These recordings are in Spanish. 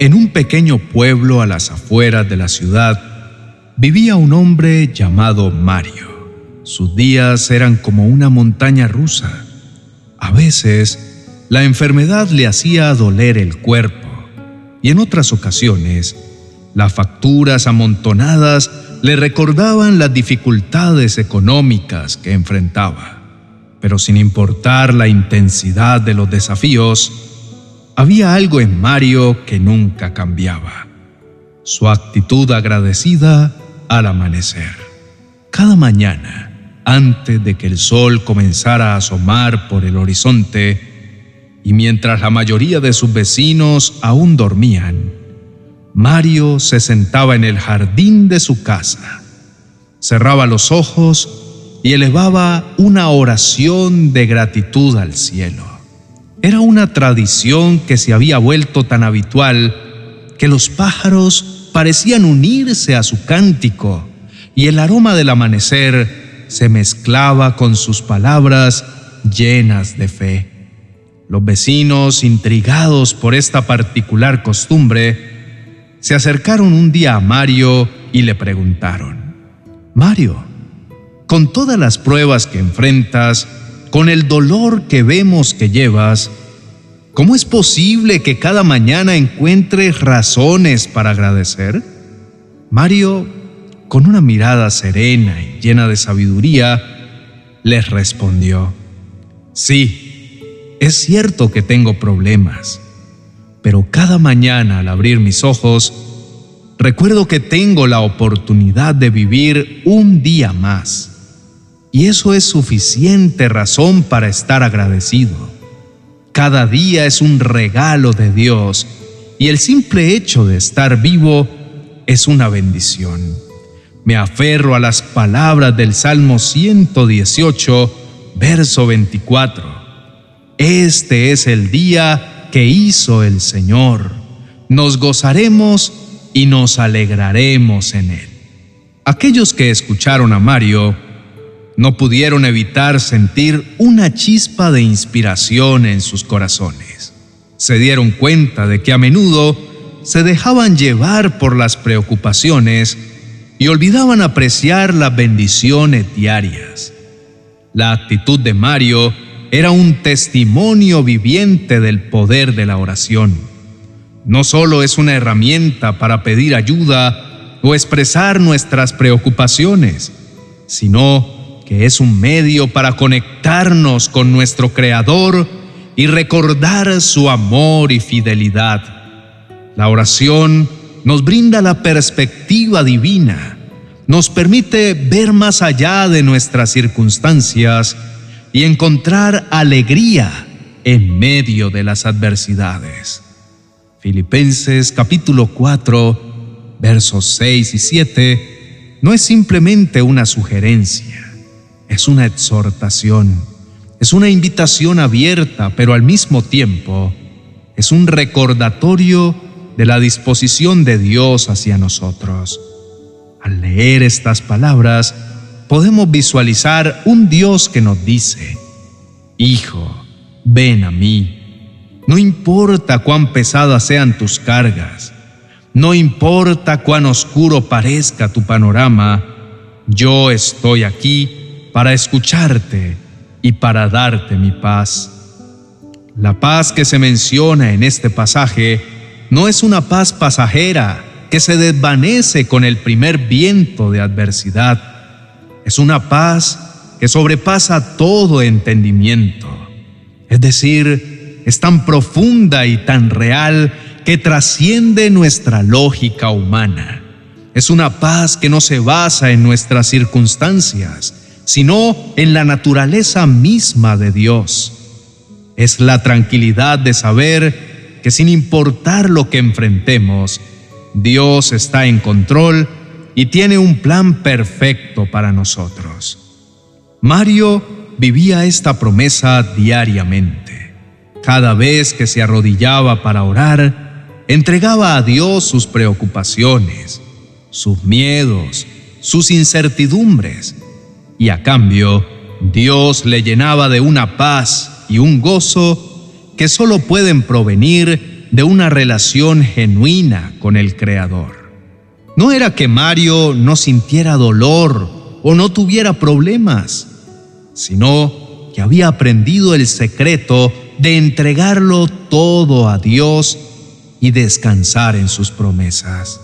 En un pequeño pueblo a las afueras de la ciudad vivía un hombre llamado Mario. Sus días eran como una montaña rusa. A veces, la enfermedad le hacía doler el cuerpo y en otras ocasiones, las facturas amontonadas le recordaban las dificultades económicas que enfrentaba. Pero sin importar la intensidad de los desafíos, había algo en Mario que nunca cambiaba. Su actitud agradecida al amanecer. Cada mañana, antes de que el sol comenzara a asomar por el horizonte, y mientras la mayoría de sus vecinos aún dormían, Mario se sentaba en el jardín de su casa, cerraba los ojos y elevaba una oración de gratitud al cielo. Era una tradición que se había vuelto tan habitual que los pájaros parecían unirse a su cántico y el aroma del amanecer se mezclaba con sus palabras llenas de fe. Los vecinos, intrigados por esta particular costumbre, se acercaron un día a Mario y le preguntaron, Mario, con todas las pruebas que enfrentas, con el dolor que vemos que llevas, ¿cómo es posible que cada mañana encuentres razones para agradecer? Mario, con una mirada serena y llena de sabiduría, les respondió, Sí, es cierto que tengo problemas, pero cada mañana al abrir mis ojos, recuerdo que tengo la oportunidad de vivir un día más y eso es suficiente razón para estar agradecido. Cada día es un regalo de Dios y el simple hecho de estar vivo es una bendición. Me aferro a las palabras del Salmo 118, verso 24. Este es el día que hizo el Señor. Nos gozaremos y nos alegraremos en él. Aquellos que escucharon a Mario no pudieron evitar sentir una chispa de inspiración en sus corazones. Se dieron cuenta de que a menudo se dejaban llevar por las preocupaciones y olvidaban apreciar las bendiciones diarias. La actitud de Mario era un testimonio viviente del poder de la oración. No solo es una herramienta para pedir ayuda o expresar nuestras preocupaciones, sino que es un medio para conectarnos con nuestro Creador y recordar su amor y fidelidad. La oración nos brinda la perspectiva divina, nos permite ver más allá de nuestras circunstancias y encontrar alegría en medio de las adversidades. Filipenses capítulo 4, versos 6 y 7 no es simplemente una sugerencia es una exhortación, es una invitación abierta, pero al mismo tiempo es un recordatorio de la disposición de Dios hacia nosotros. Al leer estas palabras, podemos visualizar un Dios que nos dice, Hijo, ven a mí. No importa cuán pesadas sean tus cargas, no importa cuán oscuro parezca tu panorama, yo estoy aquí para escucharte y para darte mi paz. La paz que se menciona en este pasaje no es una paz pasajera que se desvanece con el primer viento de adversidad. Es una paz que sobrepasa todo entendimiento. Es decir, es tan profunda y tan real que trasciende nuestra lógica humana. Es una paz que no se basa en nuestras circunstancias, sino en la naturaleza misma de Dios. Es la tranquilidad de saber que sin importar lo que enfrentemos, Dios está en control y tiene un plan perfecto para nosotros. Mario vivía esta promesa diariamente. Cada vez que se arrodillaba para orar, entregaba a Dios sus preocupaciones, sus miedos, sus incertidumbres y a cambio Dios le llenaba de una paz y un gozo que solo pueden provenir de una relación genuina con el Creador. No era que Mario no sintiera dolor o no tuviera problemas, sino que había aprendido el secreto de entregarlo todo a Dios y descansar en sus promesas.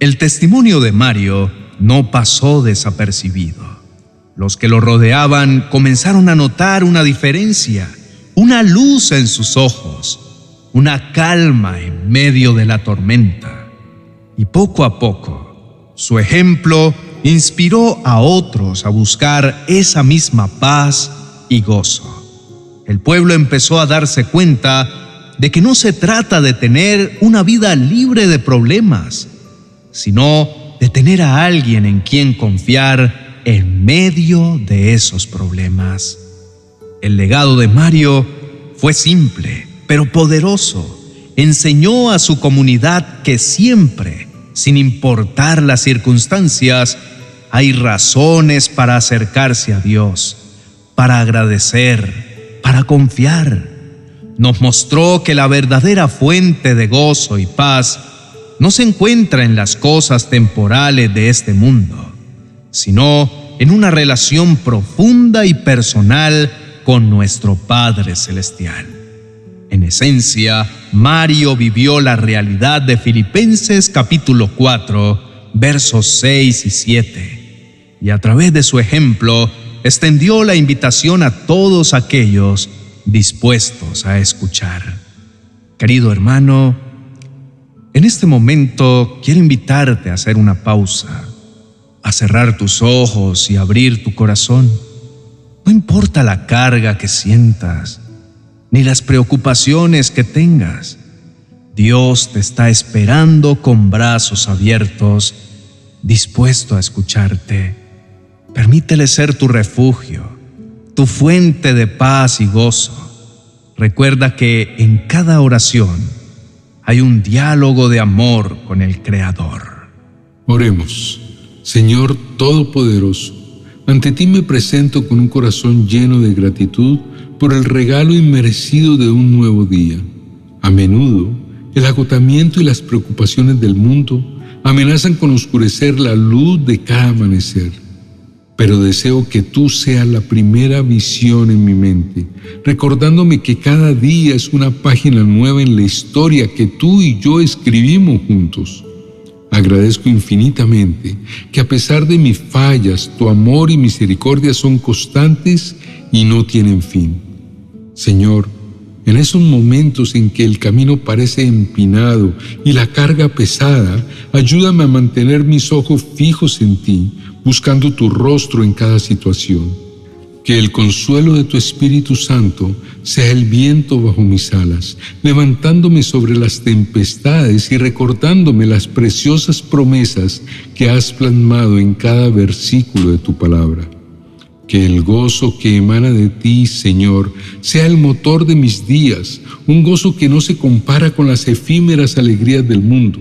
El testimonio de Mario no pasó desapercibido. Los que lo rodeaban comenzaron a notar una diferencia, una luz en sus ojos, una calma en medio de la tormenta. Y poco a poco, su ejemplo inspiró a otros a buscar esa misma paz y gozo. El pueblo empezó a darse cuenta de que no se trata de tener una vida libre de problemas, sino de tener a alguien en quien confiar en medio de esos problemas. El legado de Mario fue simple, pero poderoso. Enseñó a su comunidad que siempre, sin importar las circunstancias, hay razones para acercarse a Dios, para agradecer, para confiar. Nos mostró que la verdadera fuente de gozo y paz no se encuentra en las cosas temporales de este mundo, sino en una relación profunda y personal con nuestro Padre Celestial. En esencia, Mario vivió la realidad de Filipenses capítulo 4, versos 6 y 7, y a través de su ejemplo extendió la invitación a todos aquellos dispuestos a escuchar. Querido hermano, en este momento quiero invitarte a hacer una pausa, a cerrar tus ojos y abrir tu corazón. No importa la carga que sientas, ni las preocupaciones que tengas. Dios te está esperando con brazos abiertos, dispuesto a escucharte. Permítele ser tu refugio, tu fuente de paz y gozo. Recuerda que en cada oración, hay un diálogo de amor con el Creador. Oremos. Señor Todopoderoso, ante ti me presento con un corazón lleno de gratitud por el regalo inmerecido de un nuevo día. A menudo, el agotamiento y las preocupaciones del mundo amenazan con oscurecer la luz de cada amanecer pero deseo que tú seas la primera visión en mi mente, recordándome que cada día es una página nueva en la historia que tú y yo escribimos juntos. Agradezco infinitamente que a pesar de mis fallas, tu amor y misericordia son constantes y no tienen fin. Señor, en esos momentos en que el camino parece empinado y la carga pesada, ayúdame a mantener mis ojos fijos en ti, buscando tu rostro en cada situación. Que el consuelo de tu Espíritu Santo sea el viento bajo mis alas, levantándome sobre las tempestades y recordándome las preciosas promesas que has plasmado en cada versículo de tu palabra. Que el gozo que emana de ti, Señor, sea el motor de mis días, un gozo que no se compara con las efímeras alegrías del mundo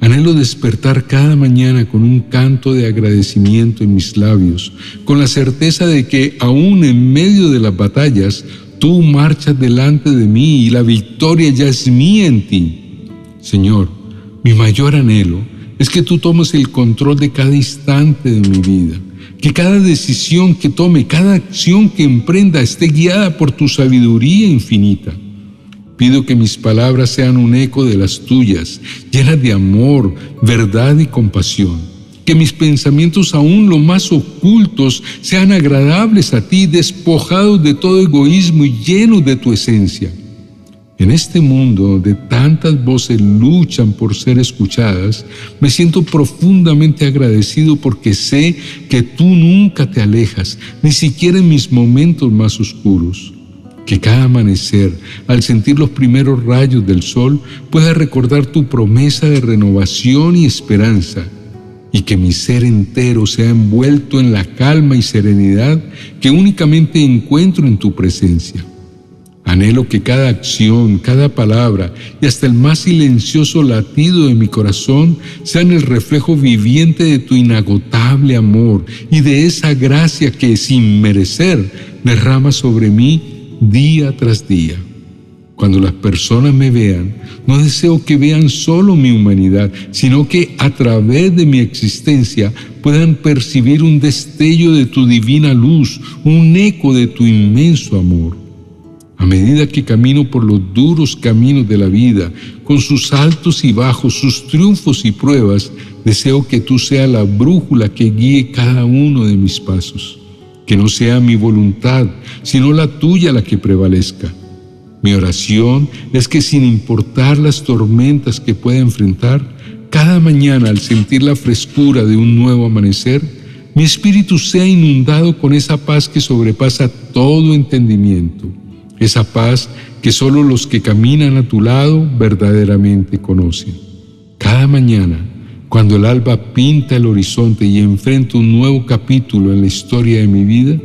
Anhelo despertar cada mañana con un canto de agradecimiento en mis labios, con la certeza de que aún en medio de las batallas, tú marchas delante de mí y la victoria ya es mía en ti. Señor, mi mayor anhelo es que tú tomes el control de cada instante de mi vida, que cada decisión que tome, cada acción que emprenda esté guiada por tu sabiduría infinita. Pido que mis palabras sean un eco de las tuyas, llenas de amor, verdad y compasión. Que mis pensamientos aún lo más ocultos sean agradables a ti, despojados de todo egoísmo y llenos de tu esencia. En este mundo donde tantas voces luchan por ser escuchadas, me siento profundamente agradecido porque sé que tú nunca te alejas, ni siquiera en mis momentos más oscuros que cada amanecer, al sentir los primeros rayos del sol, pueda recordar tu promesa de renovación y esperanza, y que mi ser entero sea envuelto en la calma y serenidad que únicamente encuentro en tu presencia. Anhelo que cada acción, cada palabra y hasta el más silencioso latido de mi corazón sean el reflejo viviente de tu inagotable amor y de esa gracia que sin merecer derrama sobre mí día tras día. Cuando las personas me vean, no deseo que vean solo mi humanidad, sino que a través de mi existencia puedan percibir un destello de tu divina luz, un eco de tu inmenso amor. A medida que camino por los duros caminos de la vida, con sus altos y bajos, sus triunfos y pruebas, deseo que tú seas la brújula que guíe cada uno de mis pasos. Que no sea mi voluntad, sino la tuya la que prevalezca mi oración es que sin importar las tormentas que pueda enfrentar, cada mañana al sentir la frescura de un nuevo amanecer, mi espíritu sea inundado con esa paz que sobrepasa todo entendimiento, esa paz que solo los que caminan a tu lado verdaderamente conocen. Cada mañana, cuando el alba pinta el horizonte y enfrento un nuevo capítulo en la historia de mi vida,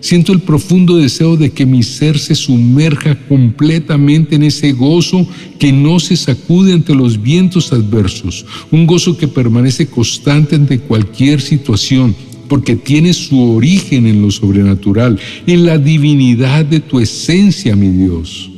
Siento el profundo deseo de que mi ser se sumerja completamente en ese gozo que no se sacude ante los vientos adversos, un gozo que permanece constante ante cualquier situación, porque tiene su origen en lo sobrenatural, en la divinidad de tu esencia, mi Dios.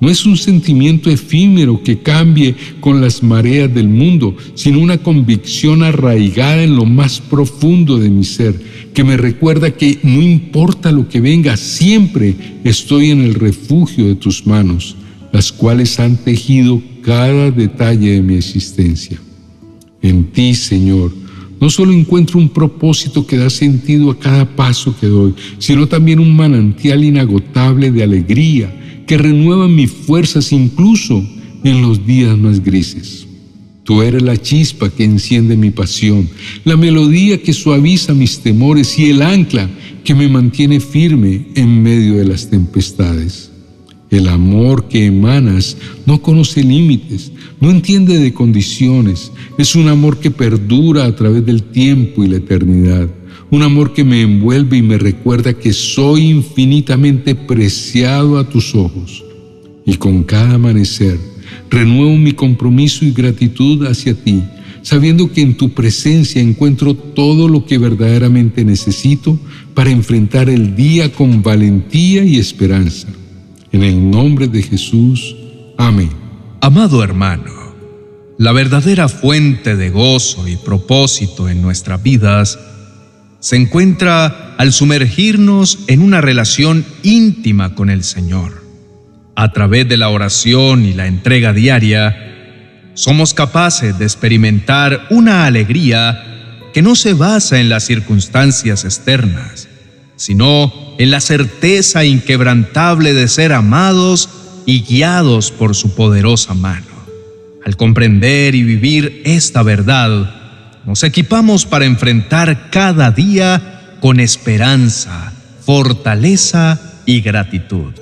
No es un sentimiento efímero que cambie con las mareas del mundo, sino una convicción arraigada en lo más profundo de mi ser, que me recuerda que no importa lo que venga, siempre estoy en el refugio de tus manos, las cuales han tejido cada detalle de mi existencia. En ti, Señor, no solo encuentro un propósito que da sentido a cada paso que doy, sino también un manantial inagotable de alegría, que renuevan mis fuerzas incluso en los días más grises. Tú eres la chispa que enciende mi pasión, la melodía que suaviza mis temores y el ancla que me mantiene firme en medio de las tempestades. El amor que emanas no conoce límites, no entiende de condiciones, es un amor que perdura a través del tiempo y la eternidad un amor que me envuelve y me recuerda que soy infinitamente preciado a tus ojos. Y con cada amanecer renuevo mi compromiso y gratitud hacia ti, sabiendo que en tu presencia encuentro todo lo que verdaderamente necesito para enfrentar el día con valentía y esperanza. En el nombre de Jesús. Amén. Amado hermano, la verdadera fuente de gozo y propósito en nuestras vidas se encuentra al sumergirnos en una relación íntima con el Señor. A través de la oración y la entrega diaria, somos capaces de experimentar una alegría que no se basa en las circunstancias externas, sino en la certeza inquebrantable de ser amados y guiados por su poderosa mano. Al comprender y vivir esta verdad, nos equipamos para enfrentar cada día con esperanza, fortaleza y gratitud.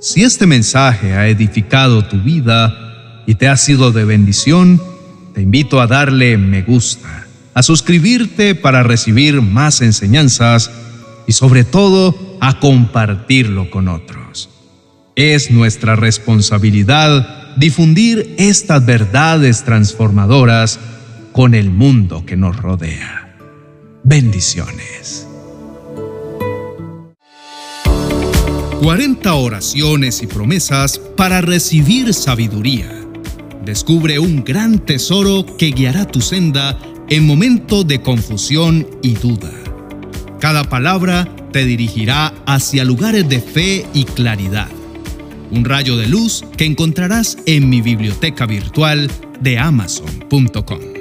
Si este mensaje ha edificado tu vida y te ha sido de bendición, te invito a darle me gusta, a suscribirte para recibir más enseñanzas y sobre todo a compartirlo con otros. Es nuestra responsabilidad difundir estas verdades transformadoras con el mundo que nos rodea. Bendiciones. 40 oraciones y promesas para recibir sabiduría. Descubre un gran tesoro que guiará tu senda en momentos de confusión y duda. Cada palabra te dirigirá hacia lugares de fe y claridad. Un rayo de luz que encontrarás en mi biblioteca virtual de amazon.com.